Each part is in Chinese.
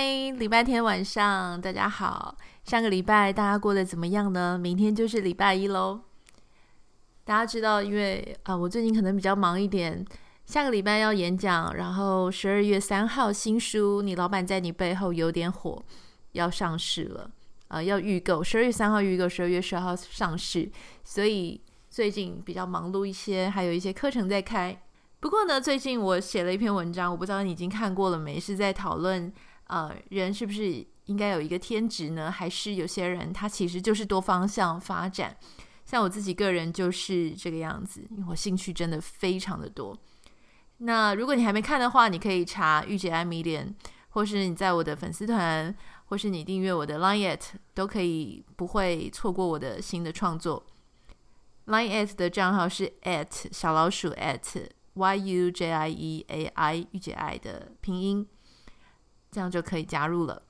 嗨，礼拜天晚上，大家好。上个礼拜大家过得怎么样呢？明天就是礼拜一喽。大家知道，因为啊、我最近可能比较忙一点，下个礼拜要演讲，然后十二月三号新书《你老板在你背后有点火》要上市了啊、要预购，十二月三号预购，十二月十号上市，所以最近比较忙碌一些，还有一些课程在开。不过呢，最近我写了一篇文章，我不知道你已经看过了没？是在讨论。呃，人是不是应该有一个天职呢？还是有些人他其实就是多方向发展？像我自己个人就是这个样子，因为我兴趣真的非常的多。那如果你还没看的话，你可以查御姐爱 Medium，或是你在我的粉丝团，或是你订阅我的 Line@ at 都可以，不会错过我的新的创作。Line@ at 的账号是 at 小老鼠 at y u j i e a i 御姐爱的拼音。这样就可以加入了。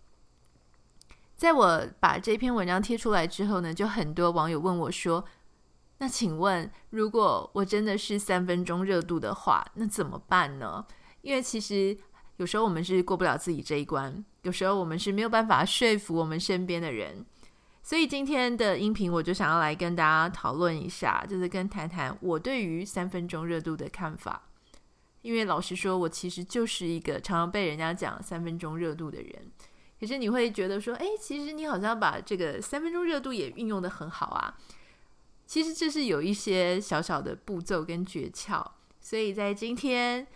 在我把这篇文章贴出来之后呢，就很多网友问我说：“那请问，如果我真的是三分钟热度的话，那怎么办呢？”因为其实有时候我们是过不了自己这一关，有时候我们是没有办法说服我们身边的人。所以今天的音频，我就想要来跟大家讨论一下，就是跟谈谈我对于三分钟热度的看法。因为老实说，我其实就是一个常常被人家讲三分钟热度的人。可是你会觉得说，哎，其实你好像把这个三分钟热度也运用得很好啊。其实这是有一些小小的步骤跟诀窍，所以在今天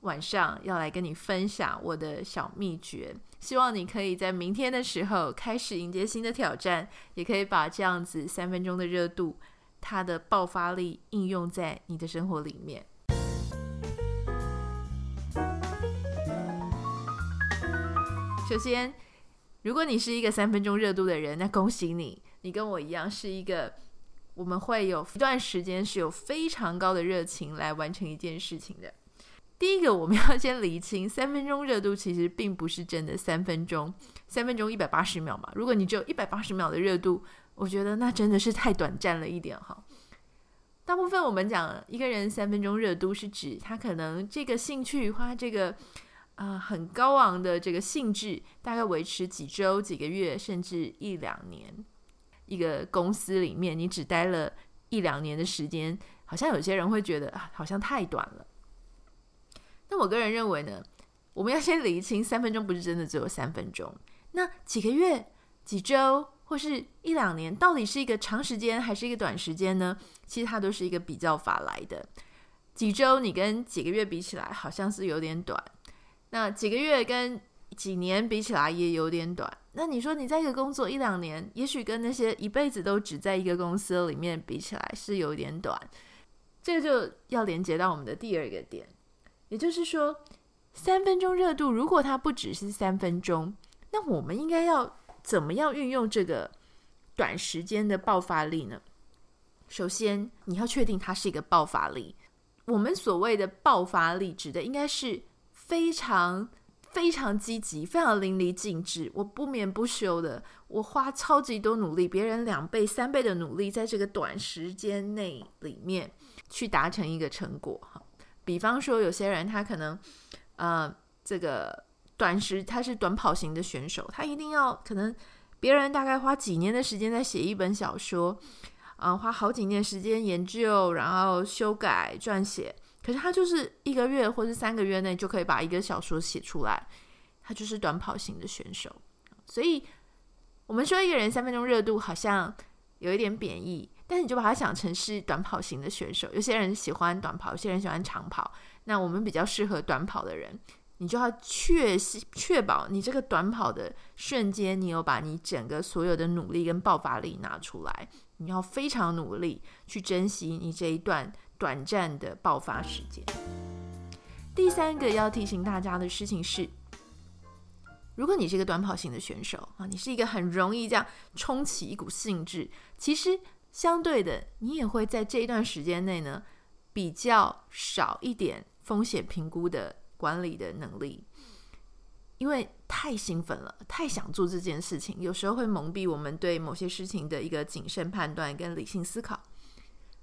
晚上要来跟你分享我的小秘诀。希望你可以在明天的时候开始迎接新的挑战，也可以把这样子三分钟的热度，它的爆发力应用在你的生活里面。首先，如果你是一个三分钟热度的人，那恭喜你，你跟我一样是一个，我们会有一段时间是有非常高的热情来完成一件事情的。第一个，我们要先厘清，三分钟热度其实并不是真的三分钟，三分钟一百八十秒嘛。如果你只有一百八十秒的热度，我觉得那真的是太短暂了一点哈。大部分我们讲一个人三分钟热度，是指他可能这个兴趣或这个。啊、很高昂的这个兴致，大概维持几周、几个月，甚至一两年。一个公司里面，你只待了一两年的时间，好像有些人会觉得，好像太短了。那我个人认为呢，我们要先厘清，三分钟不是真的只有三分钟。那几个月、几周或是一两年，到底是一个长时间还是一个短时间呢？其实它都是一个比较法来的。几周你跟几个月比起来，好像是有点短。那几个月跟几年比起来也有点短。那你说你在一个工作一两年，也许跟那些一辈子都只在一个公司里面比起来是有点短。这个就要连接到我们的第二个点，也就是说，三分钟热度，如果它不只是三分钟，那我们应该要怎么样运用这个短时间的爆发力呢？首先，你要确定它是一个爆发力。我们所谓的爆发力，指的应该是。非常非常积极，非常淋漓尽致，我不眠不休的，我花超级多努力，别人两倍、三倍的努力，在这个短时间内里面去达成一个成果。哈，比方说有些人他可能，呃，这个短时他是短跑型的选手，他一定要可能别人大概花几年的时间在写一本小说，啊、花好几年时间研究，然后修改、撰写。可是他就是一个月或是三个月内就可以把一个小说写出来，他就是短跑型的选手。所以，我们说一个人三分钟热度好像有一点贬义，但是你就把它想成是短跑型的选手。有些人喜欢短跑，有些人喜欢长跑。那我们比较适合短跑的人，你就要确确保你这个短跑的瞬间，你有把你整个所有的努力跟爆发力拿出来。你要非常努力去珍惜你这一段。短暂的爆发时间。第三个要提醒大家的事情是，如果你是一个短跑型的选手啊，你是一个很容易这样冲起一股兴致，其实相对的，你也会在这一段时间内呢，比较少一点风险评估的管理的能力，因为太兴奋了，太想做这件事情，有时候会蒙蔽我们对某些事情的一个谨慎判断跟理性思考。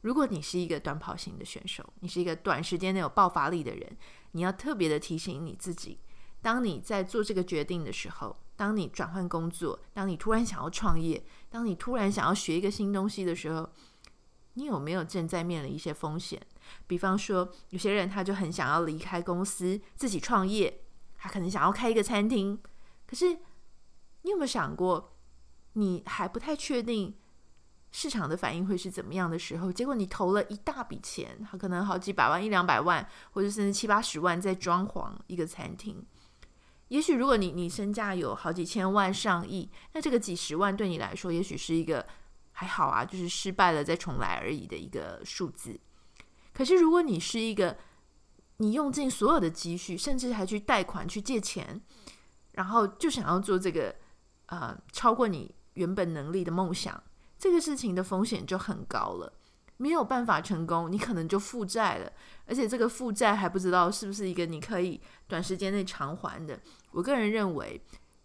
如果你是一个短跑型的选手，你是一个短时间内有爆发力的人，你要特别的提醒你自己。当你在做这个决定的时候，当你转换工作，当你突然想要创业，当你突然想要学一个新东西的时候，你有没有正在面临一些风险？比方说，有些人他就很想要离开公司，自己创业，他可能想要开一个餐厅。可是，你有没有想过，你还不太确定市场的反应会是怎么样的时候，结果你投了一大笔钱，可能好几百万、一两百万，或者甚至七八十万在装潢一个餐厅。也许如果你你身价有好几千万、上亿，那这个几十万对你来说，也许是一个还好啊，就是失败了再重来而已的一个数字。可是如果你是一个你用尽所有的积蓄，甚至还去贷款去借钱，然后就想要做这个呃超过你原本能力的梦想，这个事情的风险就很高了。没有办法成功，你可能就负债了，而且这个负债还不知道是不是一个你可以短时间内偿还的。我个人认为，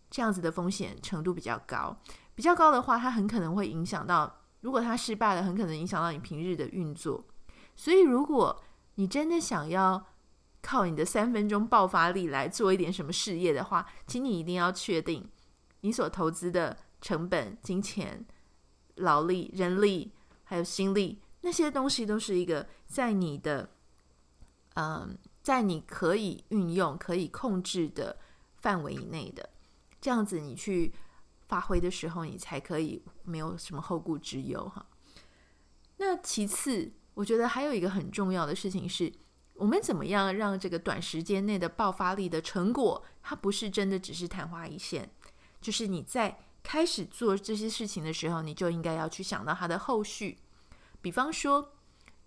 这样子的风险程度比较高，比较高的话，它很可能会影响到，如果它失败了，很可能影响到你平日的运作。所以，如果你真的想要靠你的三分钟爆发力来做一点什么事业的话，请你一定要确定你所投资的成本、金钱、劳力、人力还有心力。那些东西都是一个在你的，嗯，在你可以运用、可以控制的范围以内的，这样子你去发挥的时候，你才可以没有什么后顾之忧哈。那其次，我觉得还有一个很重要的事情是，我们怎么样让这个短时间内的爆发力的成果，它不是真的只是昙花一现，就是你在开始做这些事情的时候，你就应该要去想到它的后续。比方说，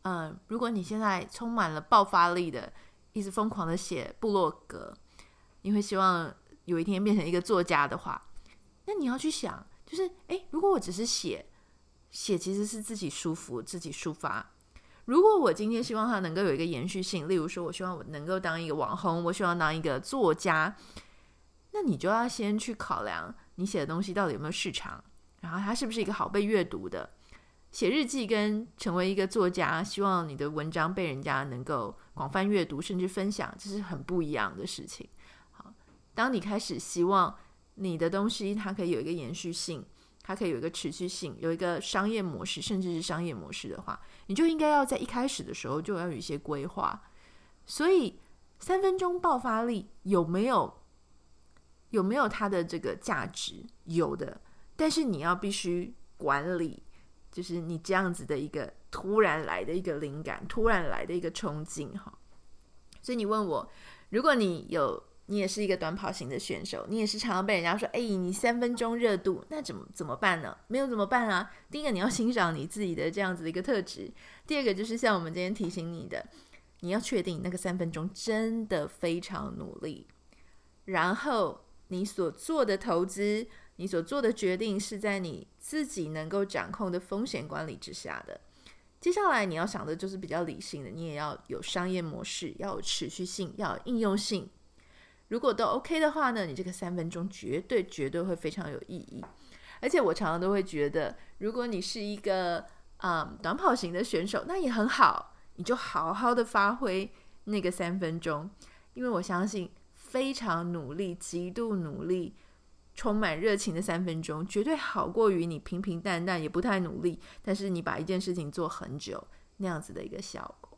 嗯、如果你现在充满了爆发力的，一直疯狂的写部落格，你会希望有一天变成一个作家的话，那你要去想，就是，诶，如果我只是写，写其实是自己舒服、自己抒发。如果我今天希望它能够有一个延续性，例如说，我希望我能够当一个网红，我希望当一个作家，那你就要先去考量你写的东西到底有没有市场，然后它是不是一个好被阅读的。写日记跟成为一个作家，希望你的文章被人家能够广泛阅读，甚至分享，这是很不一样的事情。好，当你开始希望你的东西它可以有一个延续性，它可以有一个持续性，有一个商业模式，甚至是商业模式的话，你就应该要在一开始的时候就要有一些规划。所以，三分钟爆发力有没有有没有它的这个价值？有的，但是你要必须管理。就是你这样子的一个突然来的一个灵感，突然来的一个冲劲哈。所以你问我，如果你有，你也是一个短跑型的选手，你也是常常被人家说，哎，你三分钟热度，那怎么怎么办呢？没有怎么办啊？第一个你要欣赏你自己的这样子的一个特质，第二个就是像我们今天提醒你的，你要确定那个三分钟真的非常努力，然后你所做的投资。你所做的决定是在你自己能够掌控的风险管理之下的。接下来你要想的就是比较理性的，你也要有商业模式，要有持续性，要有应用性。如果都 OK 的话呢，你这个三分钟绝对绝对会非常有意义。而且我常常都会觉得，如果你是一个、嗯、短跑型的选手，那也很好，你就好好的发挥那个三分钟，因为我相信非常努力、极度努力。充满热情的三分钟，绝对好过于你平平淡淡也不太努力，但是你把一件事情做很久那样子的一个效果。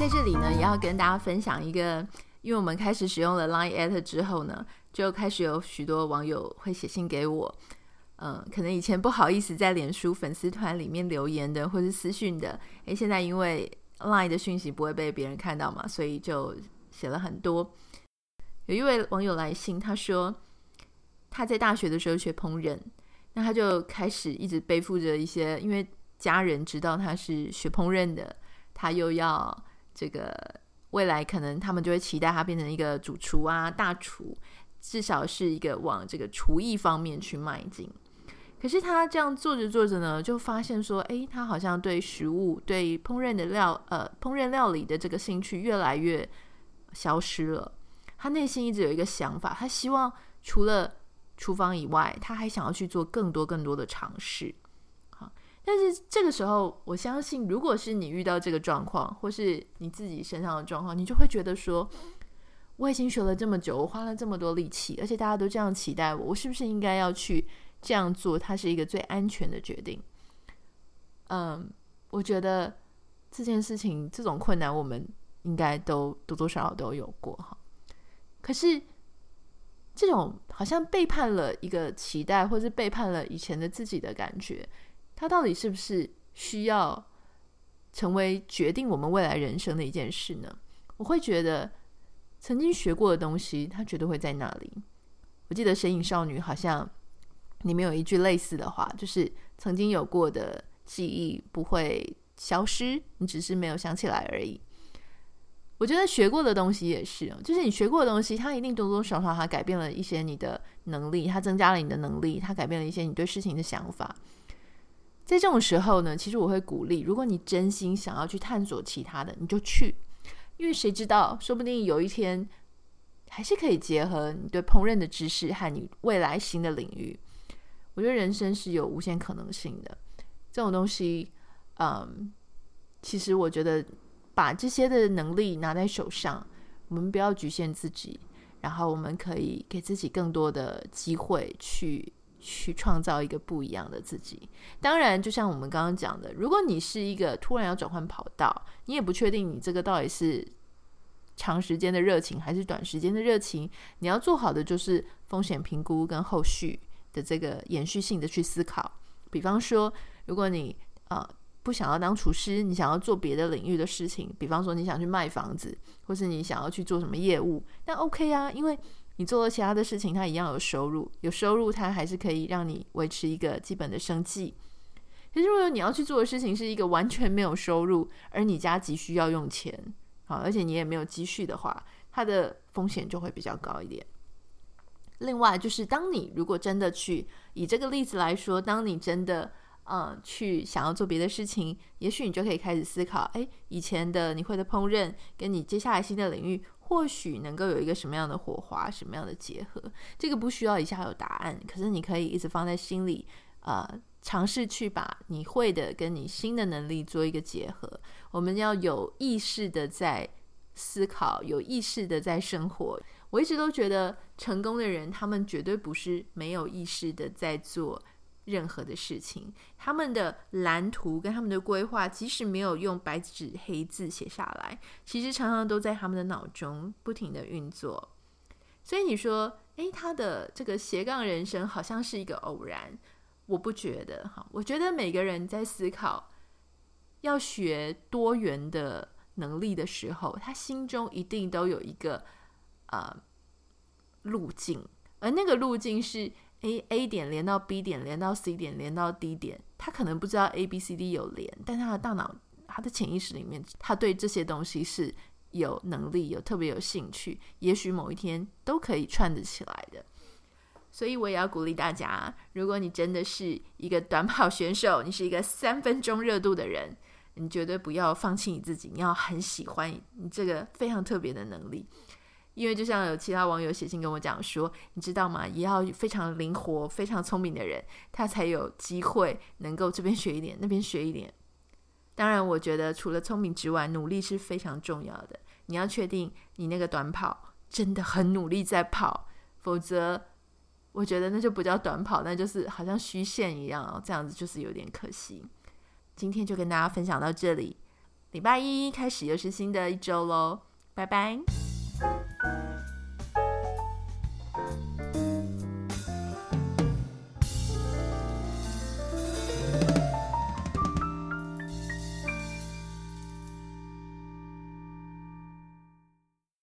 在这里呢，也要跟大家分享一个，因为我们开始使用了 Line@ 之后呢，就开始有许多网友会写信给我，嗯，可能以前不好意思在脸书粉丝团里面留言的，或是私讯的，诶，现在因为 Line 的讯息不会被别人看到嘛，所以就写了很多。有一位网友来信，他说他在大学的时候学烹饪，那他就开始一直背负着一些，因为家人知道他是学烹饪的，他又要这个未来可能他们就会期待他变成一个主厨啊、大厨，至少是一个往这个厨艺方面去迈进。可是他这样做着做着呢，就发现说，诶，他好像对食物、对烹饪的料，呃，烹饪料理的这个兴趣越来越消失了。他内心一直有一个想法，他希望除了厨房以外，他还想要去做更多更多的尝试。好，但是这个时候，我相信，如果是你遇到这个状况，或是你自己身上的状况，你就会觉得说，我已经学了这么久，我花了这么多力气，而且大家都这样期待我，我是不是应该要去这样做？它是一个最安全的决定。嗯，我觉得这件事情，这种困难，我们应该都多多少少都有过哈。可是，这种好像背叛了一个期待，或是背叛了以前的自己的感觉，它到底是不是需要成为决定我们未来人生的一件事呢？我会觉得，曾经学过的东西，它绝对会在那里。我记得《神隐少女》好像里面有一句类似的话，就是曾经有过的记忆不会消失，你只是没有想起来而已。我觉得学过的东西也是，就是你学过的东西，它一定多多少少它改变了一些你的能力，它增加了你的能力，它改变了一些你对事情的想法。在这种时候呢，其实我会鼓励，如果你真心想要去探索其他的，你就去，因为谁知道，说不定有一天还是可以结合你对烹饪的知识和你未来新的领域。我觉得人生是有无限可能性的，这种东西，嗯，其实我觉得。把这些的能力拿在手上，我们不要局限自己，然后我们可以给自己更多的机会去去创造一个不一样的自己。当然，就像我们刚刚讲的，如果你是一个突然要转换跑道，你也不确定你这个到底是长时间的热情还是短时间的热情，你要做好的就是风险评估跟后续的这个延续性的去思考。比方说，如果你啊。不想要当厨师，你想要做别的领域的事情，比方说你想去卖房子，或是你想要去做什么业务，那 OK 啊，因为你做了其他的事情，它一样有收入，有收入它还是可以让你维持一个基本的生计。可是如果你要去做的事情是一个完全没有收入，而你家急需要用钱，好，而且你也没有积蓄的话，它的风险就会比较高一点。另外就是，当你如果真的去以这个例子来说，当你真的。嗯，去想要做别的事情，也许你就可以开始思考，哎，以前的你会的烹饪，跟你接下来新的领域，或许能够有一个什么样的火花，什么样的结合？这个不需要一下有答案，可是你可以一直放在心里，呃，尝试去把你会的跟你新的能力做一个结合。我们要有意识的在思考，有意识的在生活。我一直都觉得，成功的人，他们绝对不是没有意识的在做。任何的事情，他们的蓝图跟他们的规划，即使没有用白纸黑字写下来，其实常常都在他们的脑中不停地运作。所以你说，诶，他的这个斜杠人生好像是一个偶然，我不觉得哈。我觉得每个人在思考要学多元的能力的时候，他心中一定都有一个呃路径，而那个路径是。A A 点连到 B 点，连到 C 点，连到 D 点，他可能不知道 A B C D 有连，但他的大脑，他的潜意识里面，他对这些东西是有能力、有特别有兴趣，也许某一天都可以串得起来的。所以我也要鼓励大家，如果你真的是一个短跑选手，你是一个三分钟热度的人，你绝对不要放弃你自己，你要很喜欢你这个非常特别的能力。因为就像有其他网友写信跟我讲说，你知道吗？也要非常灵活、非常聪明的人，他才有机会能够这边学一点，那边学一点。当然，我觉得除了聪明之外，努力是非常重要的。你要确定你那个短跑真的很努力在跑，否则我觉得那就不叫短跑，那就是好像虚线一样哦，这样子就是有点可惜。今天就跟大家分享到这里，礼拜一开始又是新的一周喽，拜拜。Thank you.